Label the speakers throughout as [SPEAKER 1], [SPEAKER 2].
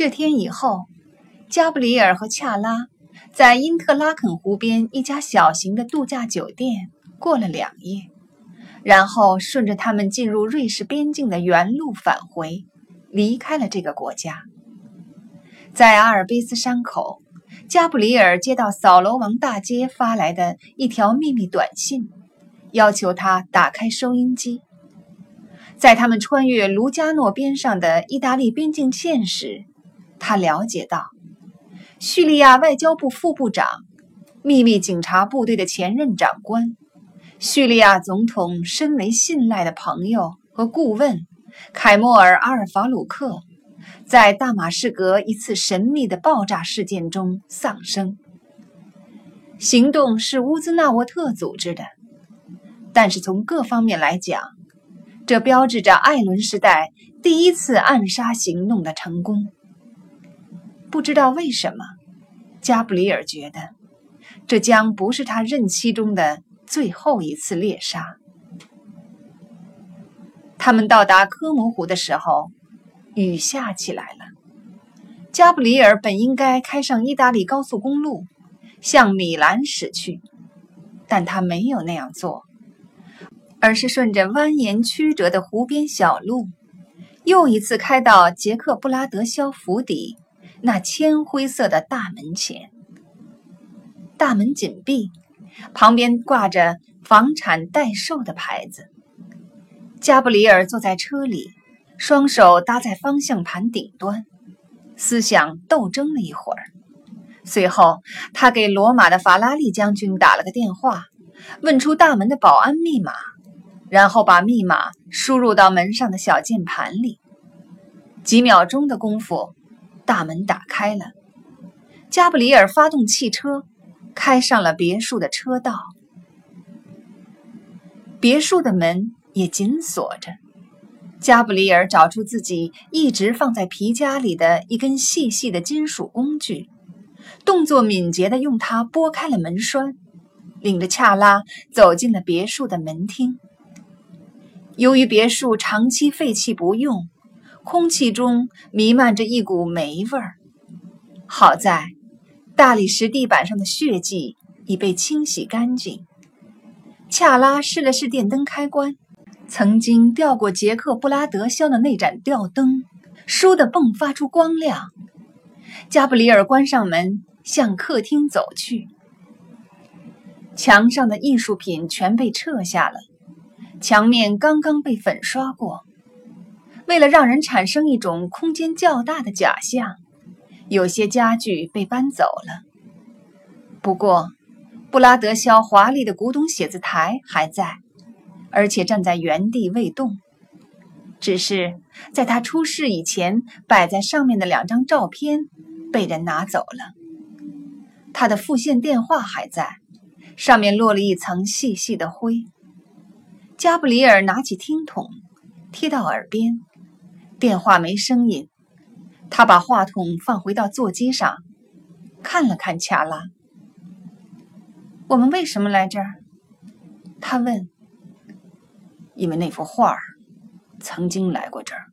[SPEAKER 1] 这天以后，加布里尔和恰拉在因特拉肯湖边一家小型的度假酒店过了两夜，然后顺着他们进入瑞士边境的原路返回，离开了这个国家。在阿尔卑斯山口，加布里尔接到扫罗王大街发来的一条秘密短信，要求他打开收音机。在他们穿越卢加诺边上的意大利边境线时，他了解到，叙利亚外交部副部长、秘密警察部队的前任长官、叙利亚总统深为信赖的朋友和顾问凯莫尔·阿尔法鲁克。在大马士革一次神秘的爆炸事件中丧生。行动是乌兹纳沃特组织的，但是从各方面来讲，这标志着艾伦时代第一次暗杀行动的成功。不知道为什么，加布里尔觉得这将不是他任期中的最后一次猎杀。他们到达科摩湖的时候。雨下起来了。加布里尔本应该开上意大利高速公路，向米兰驶去，但他没有那样做，而是顺着蜿蜒曲折的湖边小路，又一次开到杰克布拉德肖府邸那铅灰色的大门前。大门紧闭，旁边挂着“房产待售”的牌子。加布里尔坐在车里。双手搭在方向盘顶端，思想斗争了一会儿。随后，他给罗马的法拉利将军打了个电话，问出大门的保安密码，然后把密码输入到门上的小键盘里。几秒钟的功夫，大门打开了。加布里尔发动汽车，开上了别墅的车道。别墅的门也紧锁着。加布里尔找出自己一直放在皮夹里的一根细细的金属工具，动作敏捷地用它拨开了门栓，领着恰拉走进了别墅的门厅。由于别墅长期废弃不用，空气中弥漫着一股霉味儿。好在大理石地板上的血迹已被清洗干净。恰拉试了试电灯开关。曾经吊过杰克布拉德肖的那盏吊灯，倏地迸发出光亮。加布里尔关上门，向客厅走去。墙上的艺术品全被撤下了，墙面刚刚被粉刷过。为了让人产生一种空间较大的假象，有些家具被搬走了。不过，布拉德肖华丽的古董写字台还在。而且站在原地未动，只是在他出事以前摆在上面的两张照片被人拿走了。他的复线电话还在，上面落了一层细细的灰。加布里尔拿起听筒，贴到耳边，电话没声音。他把话筒放回到座机上，看了看恰拉：“我们为什么来这儿？”他问。
[SPEAKER 2] 因为那幅画曾经来过这儿，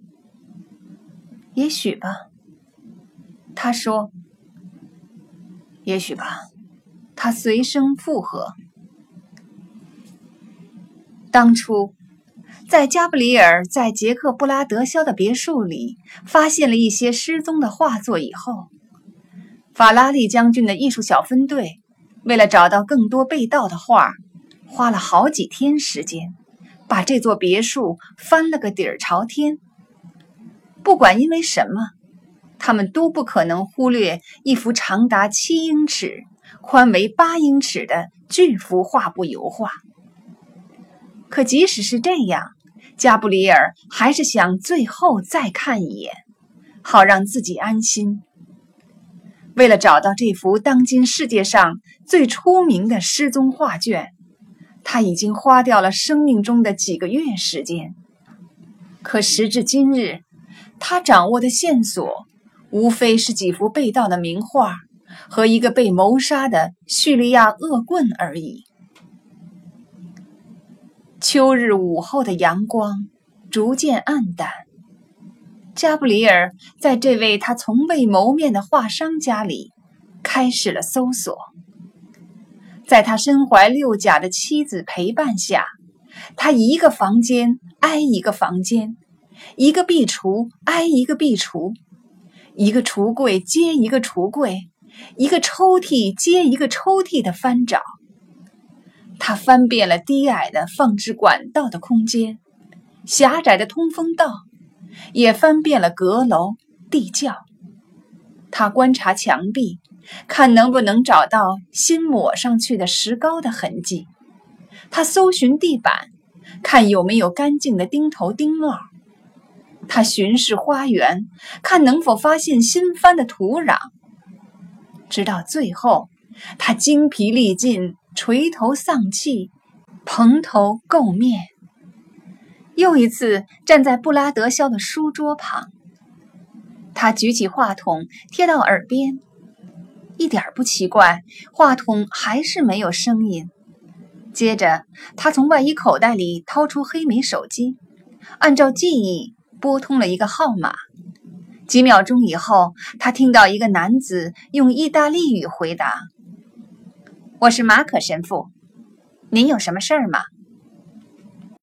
[SPEAKER 1] 也许吧。他说：“
[SPEAKER 2] 也许吧。”
[SPEAKER 1] 他随声附和。当初，在加布里尔在杰克布拉德肖的别墅里发现了一些失踪的画作以后，法拉利将军的艺术小分队为了找到更多被盗的画，花了好几天时间。把这座别墅翻了个底儿朝天。不管因为什么，他们都不可能忽略一幅长达七英尺、宽为八英尺的巨幅画布油画。可即使是这样，加布里尔还是想最后再看一眼，好让自己安心。为了找到这幅当今世界上最出名的失踪画卷。他已经花掉了生命中的几个月时间，可时至今日，他掌握的线索无非是几幅被盗的名画和一个被谋杀的叙利亚恶棍而已。秋日午后的阳光逐渐暗淡，加布里尔在这位他从未谋面的画商家里开始了搜索。在他身怀六甲的妻子陪伴下，他一个房间挨一个房间，一个壁橱挨一个壁橱，一个橱柜接一个橱柜，一个抽屉接一个抽屉的翻找。他翻遍了低矮的放置管道的空间，狭窄的通风道。也翻遍了阁楼、地窖，他观察墙壁，看能不能找到新抹上去的石膏的痕迹；他搜寻地板，看有没有干净的钉头钉帽；他巡视花园，看能否发现新翻的土壤。直到最后，他精疲力尽，垂头丧气，蓬头垢面。又一次站在布拉德肖的书桌旁，他举起话筒贴到耳边，一点不奇怪，话筒还是没有声音。接着，他从外衣口袋里掏出黑莓手机，按照记忆拨通了一个号码。几秒钟以后，他听到一个男子用意大利语回答：“我是马可神父，您有什么事儿吗？”